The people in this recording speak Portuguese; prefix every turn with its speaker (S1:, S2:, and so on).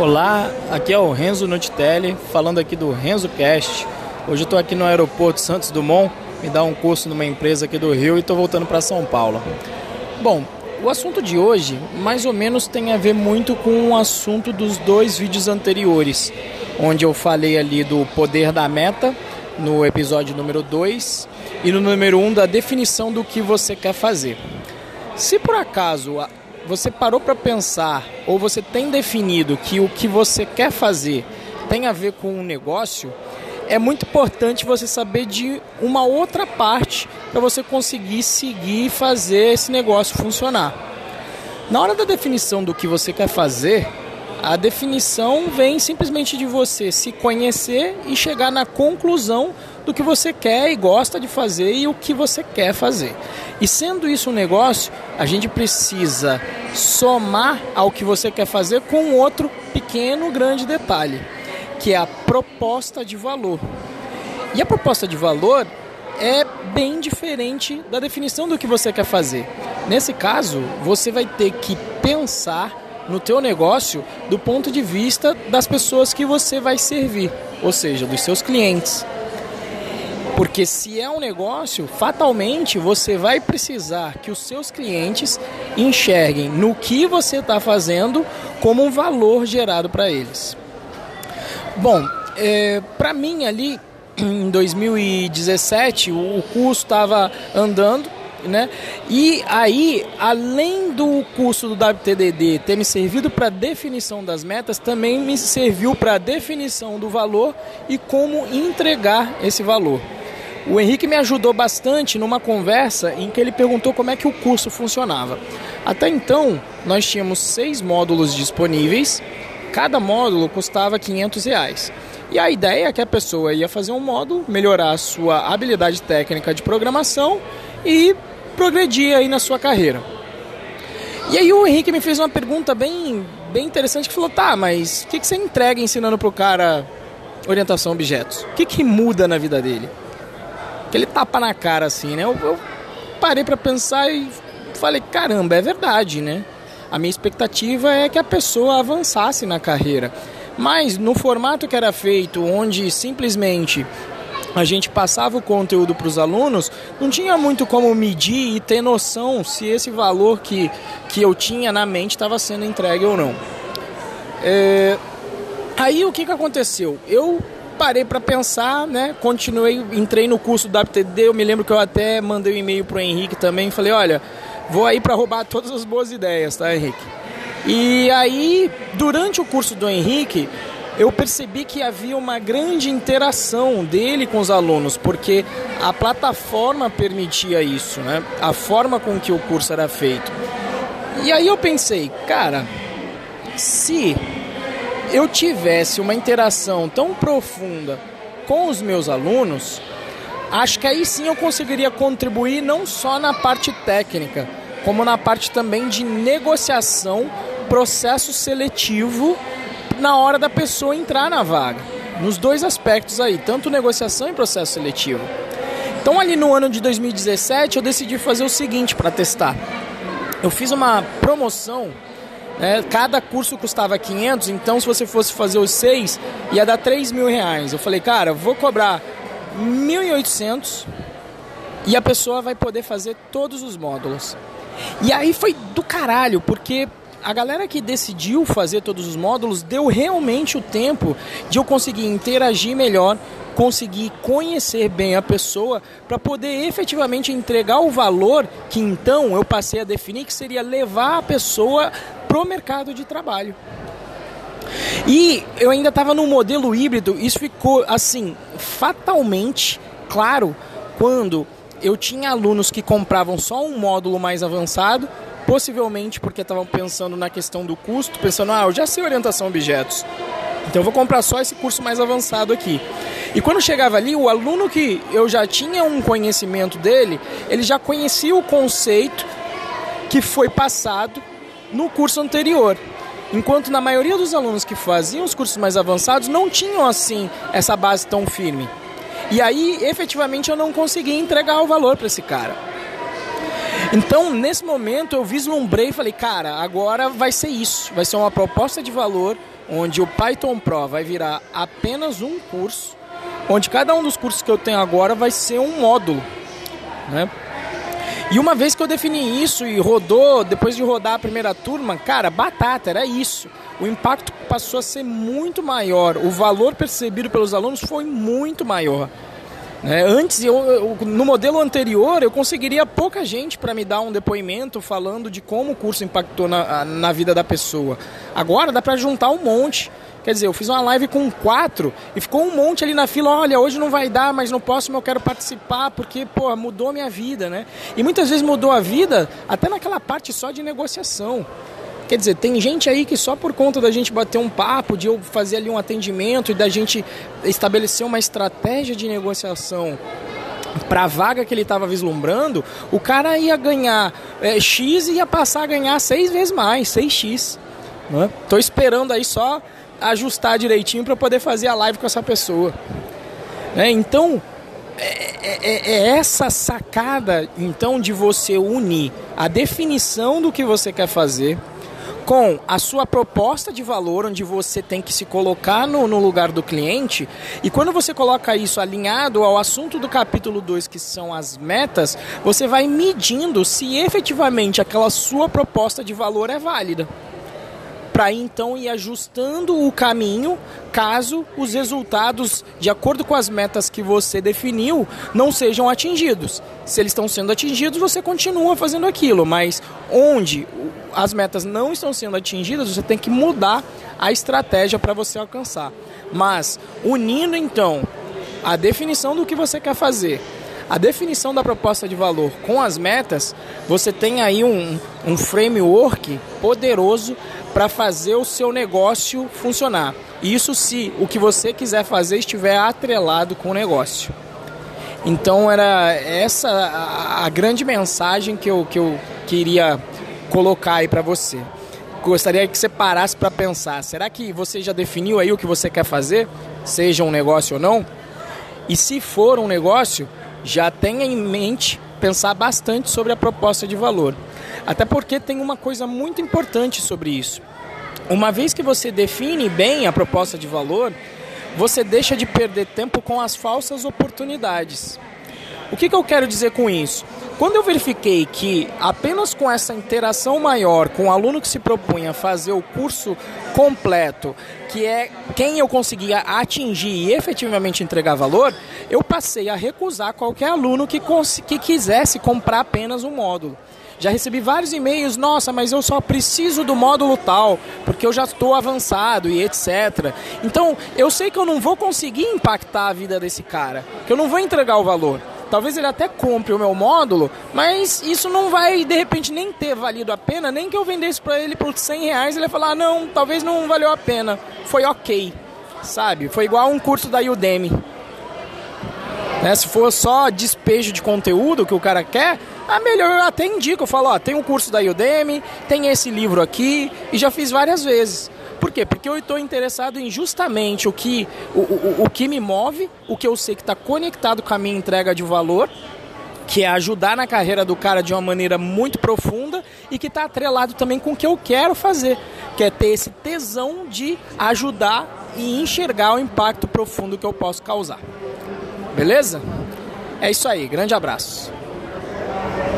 S1: Olá, aqui é o Renzo Nutitelli, falando aqui do Renzo Cast. Hoje eu estou aqui no aeroporto Santos Dumont, me dá um curso numa empresa aqui do Rio e estou voltando para São Paulo. Bom, o assunto de hoje mais ou menos tem a ver muito com o assunto dos dois vídeos anteriores, onde eu falei ali do poder da meta no episódio número 2 e no número 1 um, da definição do que você quer fazer. Se por acaso você parou para pensar ou você tem definido que o que você quer fazer tem a ver com um negócio, é muito importante você saber de uma outra parte para você conseguir seguir e fazer esse negócio funcionar. Na hora da definição do que você quer fazer, a definição vem simplesmente de você se conhecer e chegar na conclusão do que você quer e gosta de fazer e o que você quer fazer. E sendo isso um negócio, a gente precisa somar ao que você quer fazer com outro pequeno, grande detalhe, que é a proposta de valor. E a proposta de valor é bem diferente da definição do que você quer fazer. Nesse caso, você vai ter que pensar no teu negócio do ponto de vista das pessoas que você vai servir, ou seja, dos seus clientes. Porque se é um negócio, fatalmente você vai precisar que os seus clientes enxerguem no que você está fazendo como um valor gerado para eles. Bom, é, para mim ali em 2017 o curso estava andando né? E aí, além do curso do WTDD ter me servido para definição das metas, também me serviu para definição do valor e como entregar esse valor. O Henrique me ajudou bastante numa conversa em que ele perguntou como é que o curso funcionava. Até então, nós tínhamos seis módulos disponíveis, cada módulo custava 500 reais. E a ideia é que a pessoa ia fazer um módulo, melhorar a sua habilidade técnica de programação e progredir aí na sua carreira. E aí o Henrique me fez uma pergunta bem, bem interessante que falou, tá, mas o que, que você entrega ensinando pro cara orientação a objetos? O que, que muda na vida dele? Aquele tapa na cara assim, né? Eu, eu parei para pensar e falei, caramba, é verdade, né? A minha expectativa é que a pessoa avançasse na carreira. Mas no formato que era feito, onde simplesmente a gente passava o conteúdo para os alunos, não tinha muito como medir e ter noção se esse valor que, que eu tinha na mente estava sendo entregue ou não. É... Aí o que, que aconteceu? Eu parei para pensar, né? Continuei, entrei no curso do WTD, eu me lembro que eu até mandei um e-mail pro Henrique também, falei, olha, vou aí para roubar todas as boas ideias, tá, Henrique? E aí, durante o curso do Henrique, eu percebi que havia uma grande interação dele com os alunos, porque a plataforma permitia isso, né? A forma com que o curso era feito. E aí eu pensei, cara, se eu tivesse uma interação tão profunda com os meus alunos, acho que aí sim eu conseguiria contribuir não só na parte técnica, como na parte também de negociação, processo seletivo na hora da pessoa entrar na vaga. Nos dois aspectos aí, tanto negociação e processo seletivo. Então, ali no ano de 2017, eu decidi fazer o seguinte para testar. Eu fiz uma promoção, né? cada curso custava 500, então se você fosse fazer os seis, ia dar 3 mil reais. Eu falei, cara, vou cobrar 1.800 e a pessoa vai poder fazer todos os módulos. E aí foi do caralho, porque a galera que decidiu fazer todos os módulos deu realmente o tempo de eu conseguir interagir melhor, conseguir conhecer bem a pessoa para poder efetivamente entregar o valor que então eu passei a definir que seria levar a pessoa pro mercado de trabalho. E eu ainda estava no modelo híbrido, isso ficou assim, fatalmente claro quando eu tinha alunos que compravam só um módulo mais avançado possivelmente porque estavam pensando na questão do custo, pensando, ah, eu já sei orientação a objetos, então eu vou comprar só esse curso mais avançado aqui. E quando chegava ali, o aluno que eu já tinha um conhecimento dele, ele já conhecia o conceito que foi passado no curso anterior. Enquanto na maioria dos alunos que faziam os cursos mais avançados não tinham assim essa base tão firme. E aí, efetivamente, eu não conseguia entregar o valor para esse cara. Então, nesse momento, eu vislumbrei e falei, cara, agora vai ser isso. Vai ser uma proposta de valor onde o Python Pro vai virar apenas um curso, onde cada um dos cursos que eu tenho agora vai ser um módulo. Né? E uma vez que eu defini isso e rodou, depois de rodar a primeira turma, cara, batata, era isso. O impacto passou a ser muito maior, o valor percebido pelos alunos foi muito maior. É, antes, eu, eu, no modelo anterior, eu conseguiria pouca gente para me dar um depoimento falando de como o curso impactou na, na vida da pessoa. Agora dá para juntar um monte. Quer dizer, eu fiz uma live com quatro e ficou um monte ali na fila. Olha, hoje não vai dar, mas no próximo eu quero participar porque, pô, mudou minha vida, né? E muitas vezes mudou a vida até naquela parte só de negociação. Quer dizer, tem gente aí que só por conta da gente bater um papo, de eu fazer ali um atendimento e da gente estabelecer uma estratégia de negociação para a vaga que ele estava vislumbrando, o cara ia ganhar é, X e ia passar a ganhar seis vezes mais, 6X. Estou né? esperando aí só ajustar direitinho para poder fazer a live com essa pessoa. Né? Então, é, é, é, essa sacada então de você unir a definição do que você quer fazer com a sua proposta de valor, onde você tem que se colocar no, no lugar do cliente, e quando você coloca isso alinhado ao assunto do capítulo 2, que são as metas, você vai medindo se efetivamente aquela sua proposta de valor é válida para então ir ajustando o caminho caso os resultados, de acordo com as metas que você definiu, não sejam atingidos. Se eles estão sendo atingidos, você continua fazendo aquilo, mas onde as metas não estão sendo atingidas, você tem que mudar a estratégia para você alcançar. Mas unindo então a definição do que você quer fazer a definição da proposta de valor com as metas, você tem aí um, um framework poderoso para fazer o seu negócio funcionar. Isso se o que você quiser fazer estiver atrelado com o negócio. Então era essa a, grande mensagem que eu, que eu queria colocar aí para você. Gostaria que você parasse para pensar. Será que você já definiu aí o que você quer fazer, seja um negócio ou não? E se for um negócio, já tenha em mente pensar bastante sobre a proposta de valor. Até porque tem uma coisa muito importante sobre isso. Uma vez que você define bem a proposta de valor, você deixa de perder tempo com as falsas oportunidades. O que, que eu quero dizer com isso? Quando eu verifiquei que apenas com essa interação maior com o aluno que se propunha fazer o curso completo, que é quem eu conseguia atingir e efetivamente entregar valor, eu passei a recusar qualquer aluno que, que quisesse comprar apenas um módulo. Já recebi vários e-mails, nossa, mas eu só preciso do módulo tal, porque eu já estou avançado e etc. Então, eu sei que eu não vou conseguir impactar a vida desse cara, que eu não vou entregar o valor. Talvez ele até compre o meu módulo, mas isso não vai de repente nem ter valido a pena, nem que eu vendesse para ele por 100 reais, ele vai falar: ah, não, talvez não valeu a pena, foi ok, sabe? Foi igual um curso da Udemy. Né? Se for só despejo de conteúdo que o cara quer, a melhor eu até indico, eu falo: ó, tem um curso da Udemy, tem esse livro aqui, e já fiz várias vezes. Por quê? Porque eu estou interessado em justamente o que, o, o, o que me move, o que eu sei que está conectado com a minha entrega de valor, que é ajudar na carreira do cara de uma maneira muito profunda e que está atrelado também com o que eu quero fazer, que é ter esse tesão de ajudar e enxergar o impacto profundo que eu posso causar. Beleza? É isso aí, grande abraço.